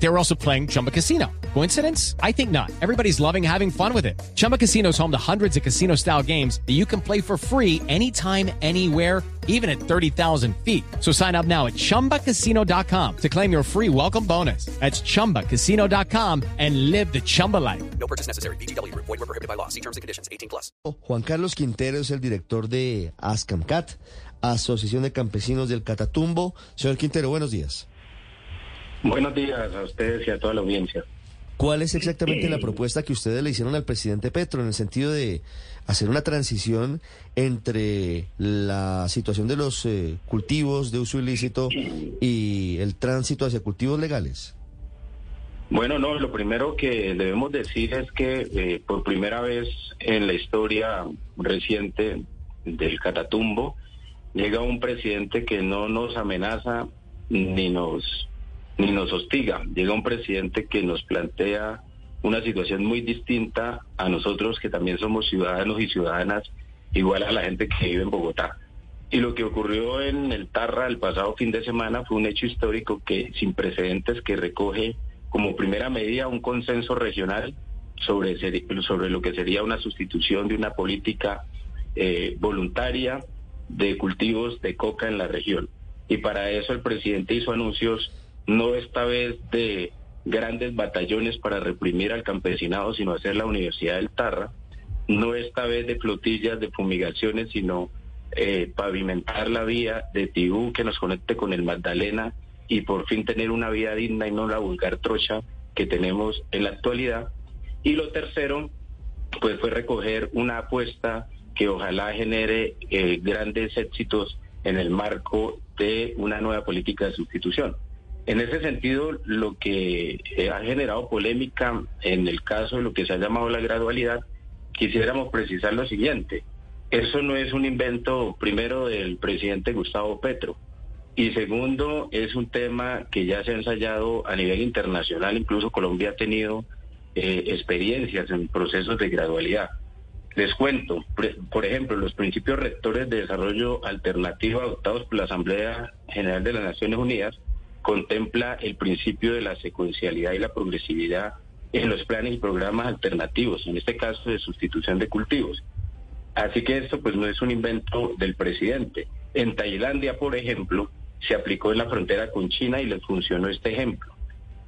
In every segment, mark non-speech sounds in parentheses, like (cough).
They were also playing Chumba Casino. Coincidence? I think not. Everybody's loving having fun with it. Chumba Casino is home to hundreds of casino style games that you can play for free anytime, anywhere, even at 30,000 feet. So sign up now at chumbacasino.com to claim your free welcome bonus. That's chumbacasino.com and live the Chumba life. No purchase necessary. BGW. Void were prohibited by law. See terms and conditions. 18 plus. Juan Carlos Quintero es el director de ASCAMCAT, Asociación de Campesinos del Catatumbo. Señor Quintero, buenos días. Buenos días a ustedes y a toda la audiencia. ¿Cuál es exactamente la propuesta que ustedes le hicieron al presidente Petro en el sentido de hacer una transición entre la situación de los eh, cultivos de uso ilícito y el tránsito hacia cultivos legales? Bueno, no, lo primero que debemos decir es que eh, por primera vez en la historia reciente del Catatumbo llega un presidente que no nos amenaza ni nos ni nos hostiga. Llega un presidente que nos plantea una situación muy distinta a nosotros que también somos ciudadanos y ciudadanas igual a la gente que vive en Bogotá. Y lo que ocurrió en el Tarra el pasado fin de semana fue un hecho histórico que sin precedentes que recoge como primera medida un consenso regional sobre, sobre lo que sería una sustitución de una política eh, voluntaria de cultivos de coca en la región. Y para eso el presidente hizo anuncios no esta vez de grandes batallones para reprimir al campesinado, sino hacer la Universidad del Tarra, no esta vez de flotillas de fumigaciones, sino eh, pavimentar la vía de Tibú que nos conecte con el Magdalena y por fin tener una vida digna y no la vulgar trocha que tenemos en la actualidad. Y lo tercero, pues fue recoger una apuesta que ojalá genere eh, grandes éxitos en el marco de una nueva política de sustitución. En ese sentido, lo que eh, ha generado polémica en el caso de lo que se ha llamado la gradualidad, quisiéramos precisar lo siguiente. Eso no es un invento, primero, del presidente Gustavo Petro. Y segundo, es un tema que ya se ha ensayado a nivel internacional. Incluso Colombia ha tenido eh, experiencias en procesos de gradualidad. Les cuento, por ejemplo, los principios rectores de desarrollo alternativo adoptados por la Asamblea General de las Naciones Unidas contempla el principio de la secuencialidad y la progresividad en los planes y programas alternativos, en este caso de sustitución de cultivos. Así que esto pues no es un invento del presidente. En Tailandia, por ejemplo, se aplicó en la frontera con China y les funcionó este ejemplo.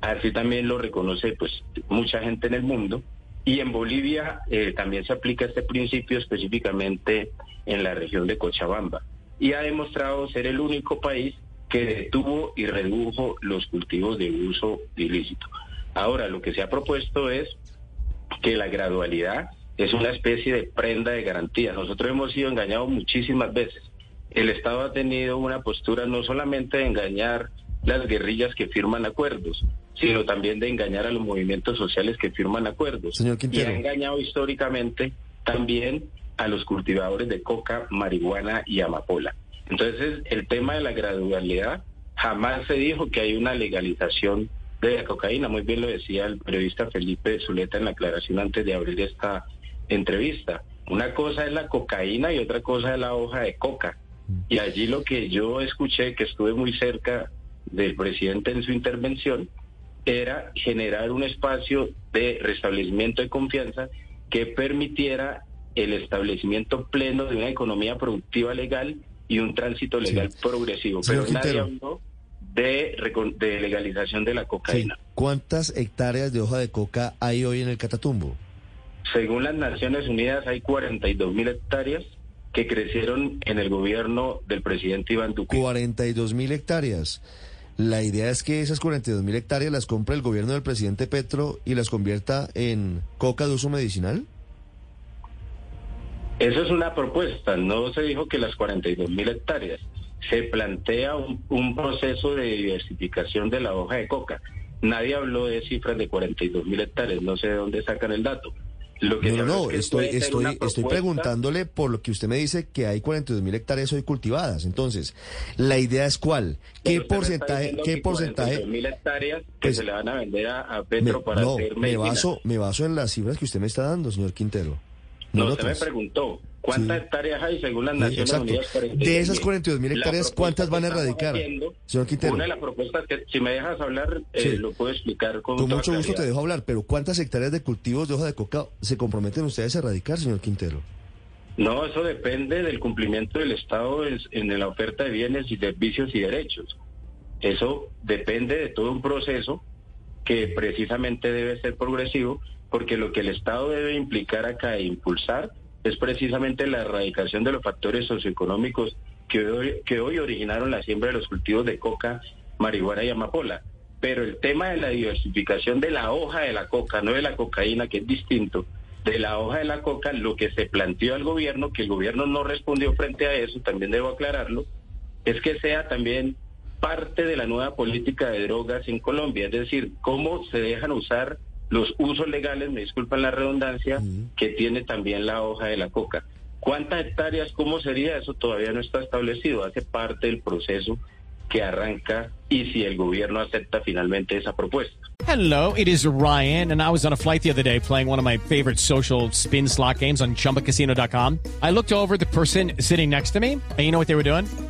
Así también lo reconoce pues mucha gente en el mundo. Y en Bolivia eh, también se aplica este principio específicamente en la región de Cochabamba. Y ha demostrado ser el único país que detuvo y redujo los cultivos de uso ilícito. Ahora, lo que se ha propuesto es que la gradualidad es una especie de prenda de garantía. Nosotros hemos sido engañados muchísimas veces. El Estado ha tenido una postura no solamente de engañar las guerrillas que firman acuerdos, sino también de engañar a los movimientos sociales que firman acuerdos. Señor y ha engañado históricamente también a los cultivadores de coca, marihuana y amapola. Entonces, el tema de la gradualidad, jamás se dijo que hay una legalización de la cocaína. Muy bien lo decía el periodista Felipe Zuleta en la aclaración antes de abrir esta entrevista. Una cosa es la cocaína y otra cosa es la hoja de coca. Y allí lo que yo escuché, que estuve muy cerca del presidente en su intervención, era generar un espacio de restablecimiento de confianza que permitiera el establecimiento pleno de una economía productiva legal y un tránsito legal progresivo, pero nadie habló de, de, legalización de la cocaína. ¿Cuántas hectáreas de hoja de coca hay hoy en el Catatumbo? Según las Naciones Unidas hay 42 mil hectáreas que crecieron en el gobierno del presidente Iván Duque. 42 mil hectáreas. La idea es que esas 42 mil hectáreas las compre el gobierno del presidente Petro y las convierta en coca de uso medicinal. Eso es una propuesta, no se dijo que las 42 mil hectáreas. Se plantea un, proceso de diversificación de la hoja de coca. Nadie habló de cifras de 42 mil hectáreas, no sé de dónde sacan el dato. Lo que no, no, estoy, estoy, estoy preguntándole por lo que usted me dice que hay 42 mil hectáreas hoy cultivadas. Entonces, la idea es cuál, qué porcentaje, qué porcentaje. mil hectáreas que pues se le van a vender a, Petro para no, hacer me baso, me baso en las cifras que usted me está dando, señor Quintero. No, usted me preguntó, ¿cuántas Sí. hectáreas hay según las Sí, Naciones exacto. Unidas? De esas 42 mil hectáreas, ¿cuántas van a erradicar? haciendo, Señor Quintero. Una de las propuestas que, si me dejas hablar, eh, lo puedo explicar con, Con mucho gusto te dejo hablar, pero ¿cuántas hectáreas de cultivos de hoja de coca se comprometen ustedes a erradicar, señor Quintero? No, eso depende del cumplimiento del Estado en, en la oferta de bienes y servicios y derechos. Eso depende de todo un proceso que precisamente debe ser progresivo, porque lo que el Estado debe implicar acá e impulsar es precisamente la erradicación de los factores socioeconómicos que hoy, que hoy originaron la siembra de los cultivos de coca, marihuana y amapola. Pero el tema de la diversificación de la hoja de la coca, no de la cocaína, que es distinto, de la hoja de la coca, lo que se planteó al gobierno, que el gobierno no respondió frente a eso, también debo aclararlo, es que sea también parte de la nueva política de drogas en Colombia, es decir, cómo se dejan usar los usos legales, me disculpan la redundancia, que tiene también la hoja de la coca. ¿Cuántas hectáreas, cómo sería eso? Todavía no está establecido, hace parte del proceso que arranca y si el gobierno acepta finalmente esa propuesta. Hello, it is Ryan, and I was on a flight the other day playing one of my favorite social spin slot games on chumbacasino.com. I looked over at the person sitting next to me, and you know what they were doing?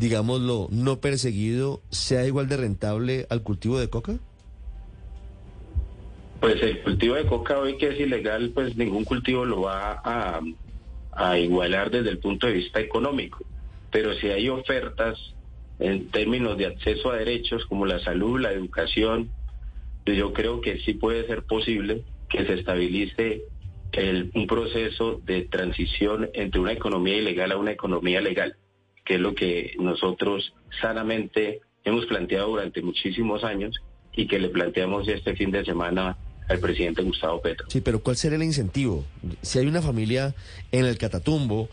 digámoslo, no perseguido sea igual de rentable al cultivo de coca? Pues el cultivo de coca hoy que es ilegal, pues ningún cultivo lo va a, a igualar desde el punto de vista económico. Pero si hay ofertas en términos de acceso a derechos como la salud, la educación, pues yo creo que sí puede ser posible que se estabilice el- un proceso de transición entre una economía ilegal a una economía legal, que es lo que nosotros sanamente hemos planteado durante muchísimos años y que le planteamos este fin de semana al presidente Gustavo Petro. Sí, pero ¿cuál sería el incentivo? Si hay una familia en el Catatumbo,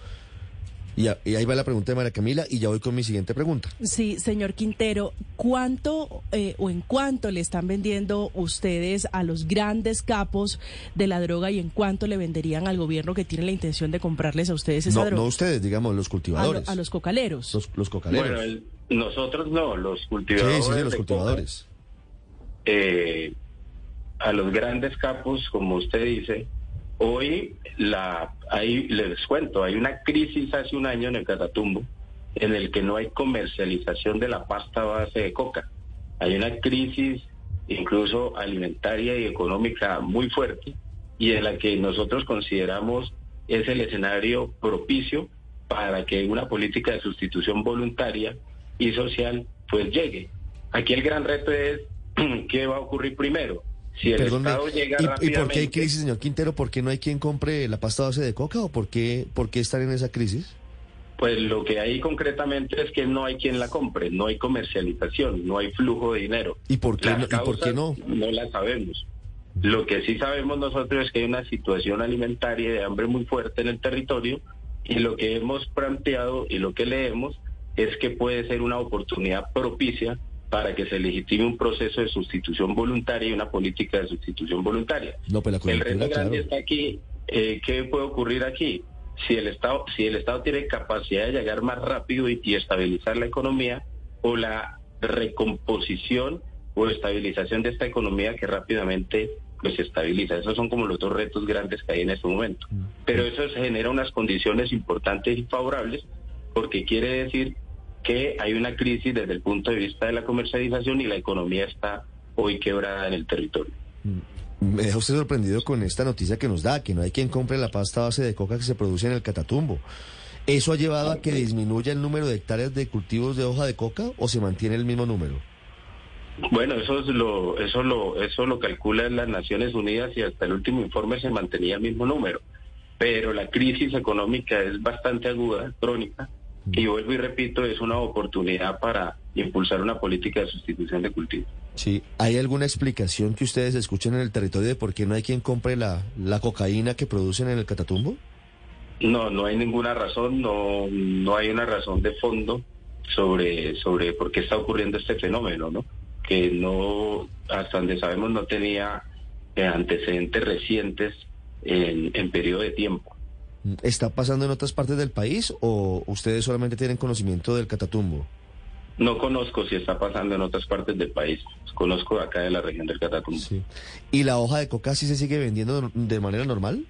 y, a- y ahí va la pregunta de María Camila, y ya voy con mi siguiente pregunta. Sí, señor Quintero, ¿cuánto eh, o en cuánto le están vendiendo ustedes a los grandes capos de la droga y en cuánto le venderían al gobierno que tiene la intención de comprarles a ustedes esa No, droga? no ustedes, digamos, los a, lo- cultivadores. a los cocaleros. los, los cocaleros. Bueno, el- nosotros no, los sí, cultivadores. sí, sí, los de coca, cultivadores. eh, a los grandes capos, como usted dice, hoy la hay, les cuento, hay una crisis hace un año en el Catatumbo en el que no hay comercialización de la pasta base de coca. Hay una crisis incluso alimentaria y económica muy fuerte y en la que nosotros consideramos es el escenario propicio para que una política de sustitución voluntaria y social pues llegue. Aquí el gran reto es (clears throat) qué va a ocurrir primero. Si el Perdónme, Estado llega ¿y, ¿y por qué hay crisis, señor Quintero? ¿Por qué no hay quien compre la pasta base de coca o por qué, por qué están en esa crisis? Pues lo que hay concretamente es que no hay quien la compre, no hay comercialización, no hay flujo de dinero. ¿Y por qué no- y por qué causas no? No las sabemos. Lo que sí sabemos nosotros es que hay una situación alimentaria de hambre muy fuerte en el territorio y lo que hemos planteado y lo que leemos es que puede ser una oportunidad propicia para que se legitime un proceso de sustitución voluntaria y una política de sustitución voluntaria. No, pues la El reto grande claro. está aquí. Eh, ¿Qué puede ocurrir aquí? Si el Estado, si el Estado tiene capacidad de llegar más rápido y, y estabilizar la economía, o la recomposición o estabilización de esta economía que rápidamente pues se estabiliza. Esos son como los dos retos grandes que hay en este momento. Pero eso se genera unas condiciones importantes y favorables porque quiere decir que hay una crisis desde el punto de vista de la comercialización y la economía está hoy quebrada en el territorio. Me deja usted sorprendido con esta noticia que nos da, que no hay quien compre la pasta base de coca que se produce en el Catatumbo. ¿Eso ha llevado a que disminuya el número de hectáreas de cultivos de hoja de coca o se mantiene el mismo número? Bueno, eso es lo, eso lo, eso lo calculan las Naciones Unidas y hasta el último informe se mantenía el mismo número. Pero la crisis económica es bastante aguda, crónica, y vuelvo y repito, es una oportunidad para impulsar una política de sustitución de cultivo. Sí. ¿Hay alguna explicación que ustedes escuchen en el territorio de por qué no hay quien compre la, la cocaína que producen en el Catatumbo? No, no hay ninguna razón, no, no hay una razón de fondo sobre, sobre por qué está ocurriendo este fenómeno, ¿no? Que no, hasta donde sabemos, no tenía eh, antecedentes recientes en, en periodo de tiempo. ¿Está pasando en otras partes del país o ustedes solamente tienen conocimiento del Catatumbo? No conozco si está pasando en otras partes del país. Conozco acá de la región del Catatumbo. Sí. ¿Y la hoja de coca sí se sigue vendiendo de manera normal?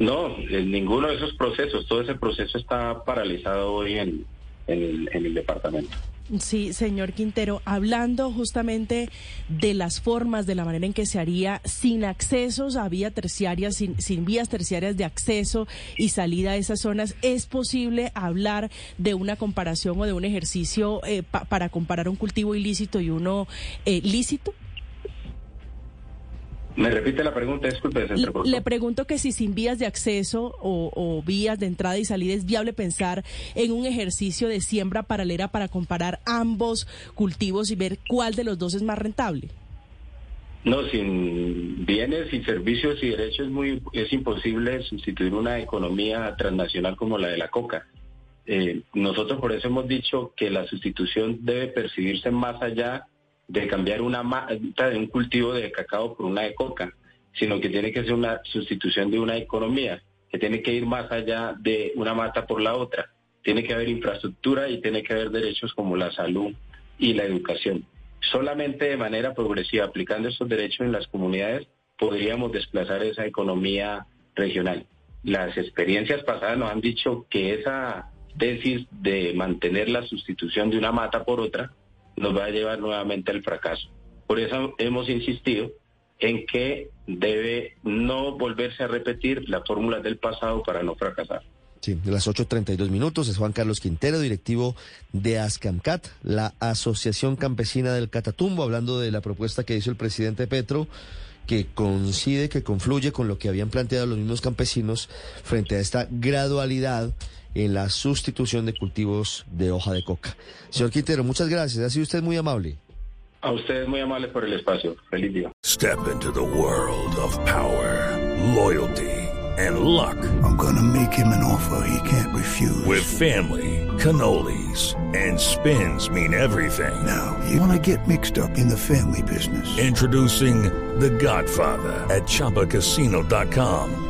No, en ninguno de esos procesos. Todo ese proceso está paralizado hoy en, en, el, en el departamento. Sí, señor Quintero, hablando justamente de las formas, de la manera en que se haría sin accesos a vía terciaria, sin, sin vías terciarias de acceso y salida a esas zonas, ¿es posible hablar de una comparación o de un ejercicio eh, pa- para comparar un cultivo ilícito y uno eh, lícito? Me repite la pregunta, disculpe, se Le, pregunto que si sin vías de acceso o, o vías de entrada y salida es viable pensar en un ejercicio de siembra paralela para comparar ambos cultivos y ver cuál de los dos es más rentable. No, sin bienes y servicios y derechos es muy es imposible sustituir una economía transnacional como la de la coca. Eh, nosotros por eso hemos dicho que la sustitución debe percibirse más allá de cambiar una mata de un cultivo de cacao por una de coca, sino que tiene que ser una sustitución de una economía, que tiene que ir más allá de una mata por la otra. Tiene que haber infraestructura y tiene que haber derechos como la salud y la educación. Solamente de manera progresiva, aplicando estos derechos en las comunidades, podríamos desplazar esa economía regional. Las experiencias pasadas nos han dicho que esa tesis de mantener la sustitución de una mata por otra nos va a llevar nuevamente al fracaso. Por eso hemos insistido en que debe no volverse a repetir las fórmulas del pasado para no fracasar. Sí, de las 8.32 minutos es Juan Carlos Quintero, directivo de ASCAMCAT, la Asociación Campesina del Catatumbo, hablando de la propuesta que hizo el presidente Petro, que coincide, que confluye con lo que habían planteado los mismos campesinos frente a esta gradualidad en la sustitución de cultivos de hoja de coca. Señor Quintero, muchas gracias, ha sido usted muy amable. A ustedes muy amables por el espacio. Feliz día. Step into the world of power, loyalty, and luck. I'm gonna make him an offer he can't refuse. With family, cannolis, and spins mean everything. now, you wanna get mixed up in the family business. Introducing The Godfather at ChumbaCasino.com.